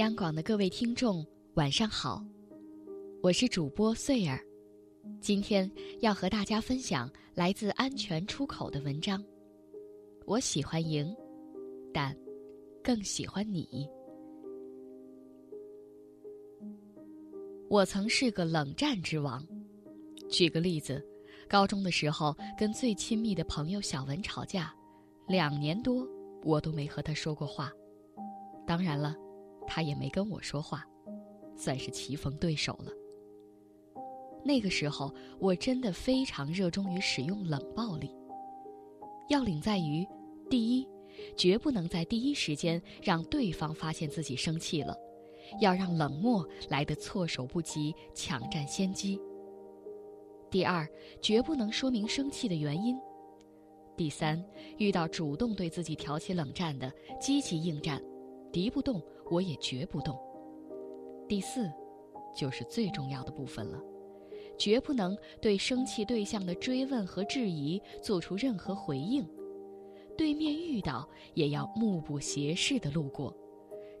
央广的各位听众，晚上好，我是主播穗儿，今天要和大家分享来自安全出口的文章。我喜欢赢，但更喜欢你。我曾是个冷战之王。举个例子，高中的时候跟最亲密的朋友小文吵架，两年多我都没和他说过话。当然了。他也没跟我说话，算是棋逢对手了。那个时候，我真的非常热衷于使用冷暴力。要领在于：第一，绝不能在第一时间让对方发现自己生气了，要让冷漠来得措手不及，抢占先机；第二，绝不能说明生气的原因；第三，遇到主动对自己挑起冷战的，积极应战。敌不动，我也绝不动。第四，就是最重要的部分了，绝不能对生气对象的追问和质疑做出任何回应。对面遇到，也要目不斜视的路过，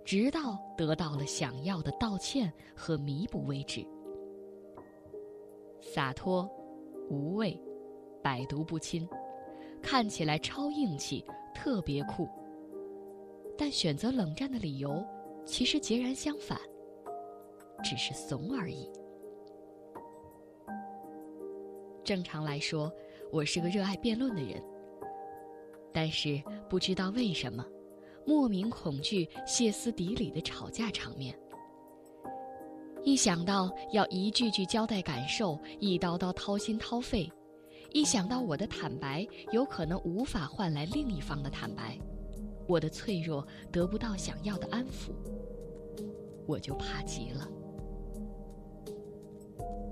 直到得到了想要的道歉和弥补为止。洒脱、无畏、百毒不侵，看起来超硬气，特别酷。但选择冷战的理由，其实截然相反，只是怂而已。正常来说，我是个热爱辩论的人，但是不知道为什么，莫名恐惧歇斯底里的吵架场面。一想到要一句句交代感受，一刀刀掏心掏肺，一想到我的坦白有可能无法换来另一方的坦白。我的脆弱得不到想要的安抚，我就怕极了。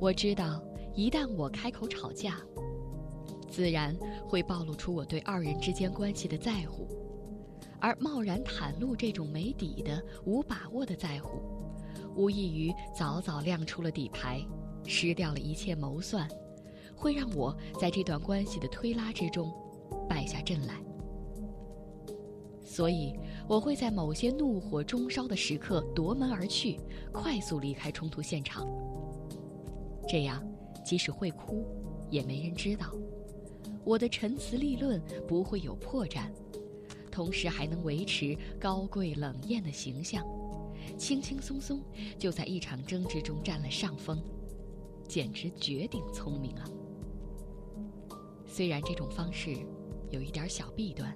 我知道，一旦我开口吵架，自然会暴露出我对二人之间关系的在乎，而贸然袒露这种没底的、无把握的在乎，无异于早早亮出了底牌，失掉了一切谋算，会让我在这段关系的推拉之中败下阵来。所以，我会在某些怒火中烧的时刻夺门而去，快速离开冲突现场。这样，即使会哭，也没人知道，我的陈词立论不会有破绽，同时还能维持高贵冷艳的形象，轻轻松松就在一场争执中占了上风，简直绝顶聪明啊！虽然这种方式有一点小弊端。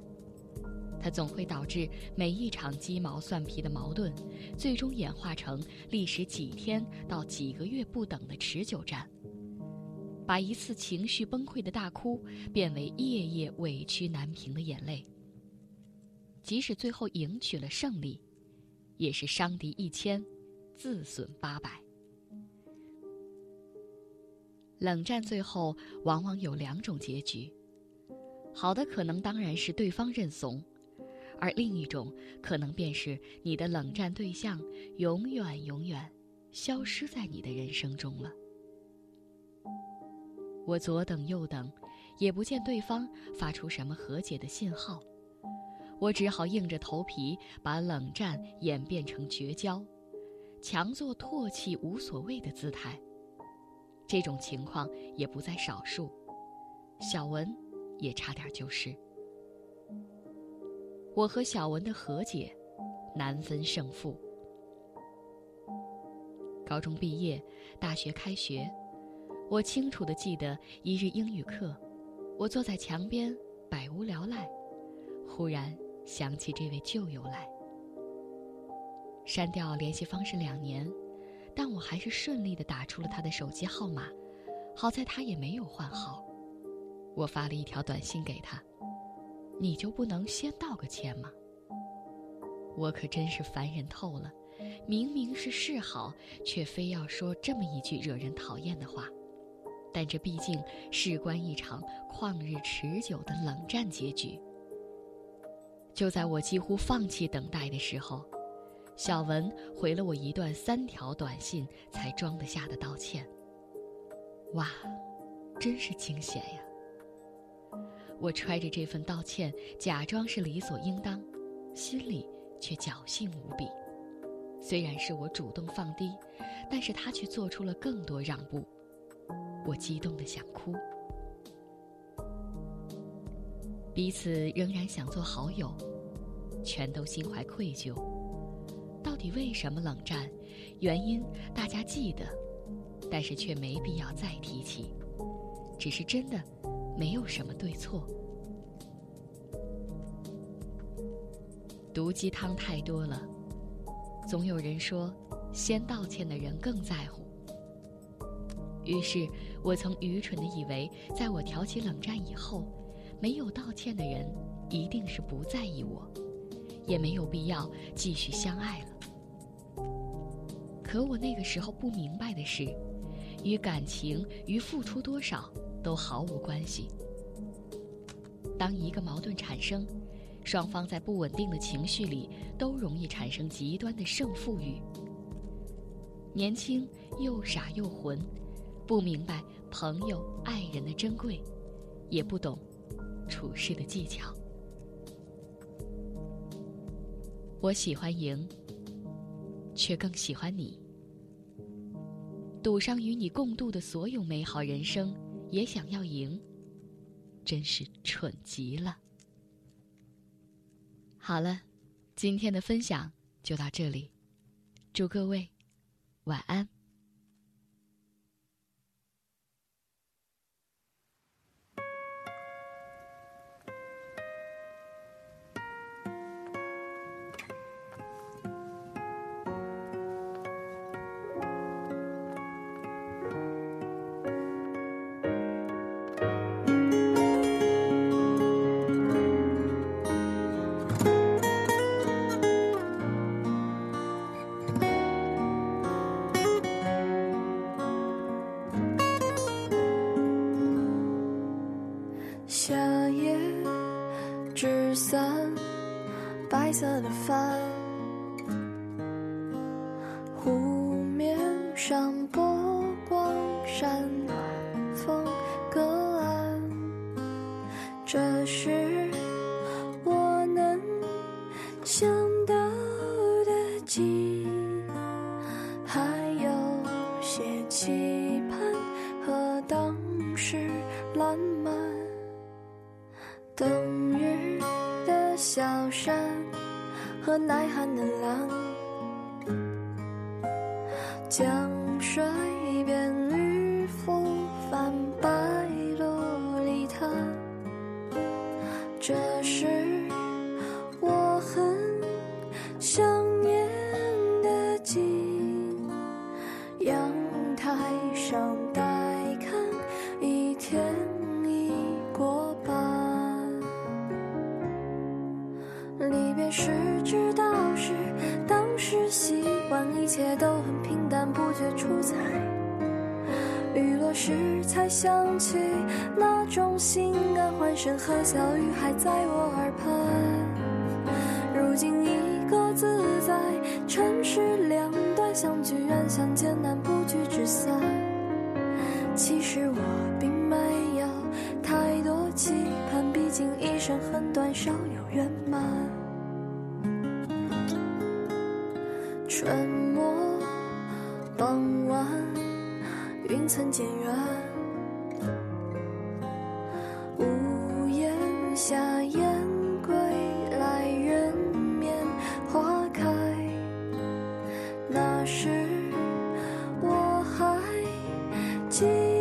它总会导致每一场鸡毛蒜皮的矛盾，最终演化成历时几天到几个月不等的持久战，把一次情绪崩溃的大哭变为夜夜委屈难平的眼泪。即使最后赢取了胜利，也是伤敌一千，自损八百。冷战最后往往有两种结局，好的可能当然是对方认怂。而另一种可能便是你的冷战对象永远永远消失在你的人生中了。我左等右等，也不见对方发出什么和解的信号，我只好硬着头皮把冷战演变成绝交，强作唾弃无所谓的姿态。这种情况也不在少数，小文也差点就是。我和小文的和解，难分胜负。高中毕业，大学开学，我清楚的记得一日英语课，我坐在墙边百无聊赖，忽然想起这位旧友来。删掉联系方式两年，但我还是顺利的打出了他的手机号码，好在他也没有换号。我发了一条短信给他。你就不能先道个歉吗？我可真是烦人透了，明明是示好，却非要说这么一句惹人讨厌的话。但这毕竟事关一场旷日持久的冷战结局。就在我几乎放弃等待的时候，小文回了我一段三条短信才装得下的道歉。哇，真是惊险呀！我揣着这份道歉，假装是理所应当，心里却侥幸无比。虽然是我主动放低，但是他却做出了更多让步。我激动的想哭。彼此仍然想做好友，全都心怀愧疚。到底为什么冷战？原因大家记得，但是却没必要再提起。只是真的，没有什么对错。毒鸡汤太多了，总有人说，先道歉的人更在乎。于是我曾愚蠢的以为，在我挑起冷战以后，没有道歉的人一定是不在意我，也没有必要继续相爱了。可我那个时候不明白的是，与感情与付出多少都毫无关系。当一个矛盾产生，双方在不稳定的情绪里都容易产生极端的胜负欲。年轻又傻又混。不明白朋友、爱人的珍贵，也不懂处事的技巧。我喜欢赢，却更喜欢你。赌上与你共度的所有美好人生，也想要赢，真是蠢极了。好了，今天的分享就到这里，祝各位晚安。白色的帆，小山。和耐寒的狼，江想起那种心安，欢声和笑语还在我耳畔。如今一个自在，城市两端相聚远，相见难，不聚只散。其实我并没有太多期盼，毕竟一生很短，少有圆满。春末傍晚，云层渐远，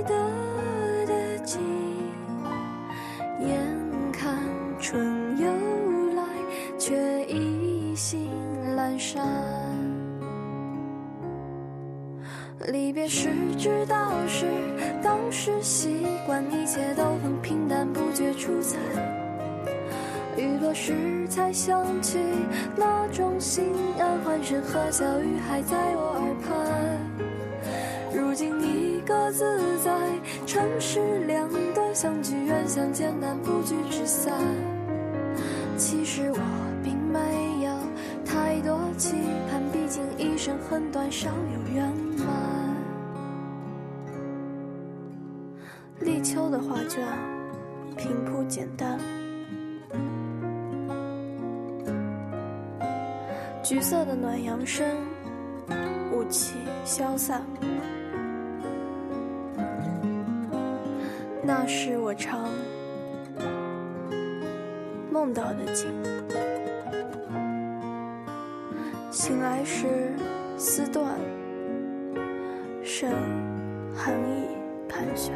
得的，尽眼看春又来，却已行阑珊离别时知道是当时习惯，一切都很平淡，不觉出彩。雨落时才想起那种心安，欢声和笑语还在我耳畔。如今一个自在，城市两端相聚远，相见难，不聚只散。其实我并没有太多期盼，毕竟一生很短，少有圆满。立秋的画卷，平铺简单。橘色的暖阳升，雾气消散。那是我常梦到的景。醒来时，丝断，剩寒意盘旋。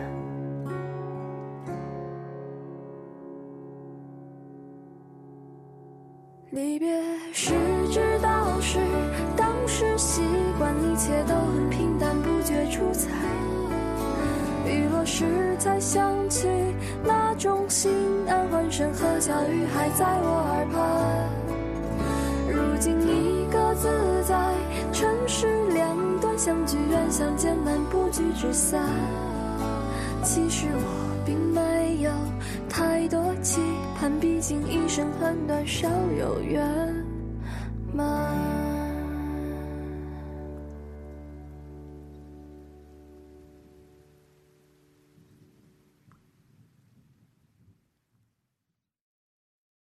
离别时才想起那种心安，欢声和笑语还在我耳畔。如今一个自在，尘世两端，相聚远，相见难，不聚只散。其实我并没有太多期盼，毕竟一生很短，少有圆满。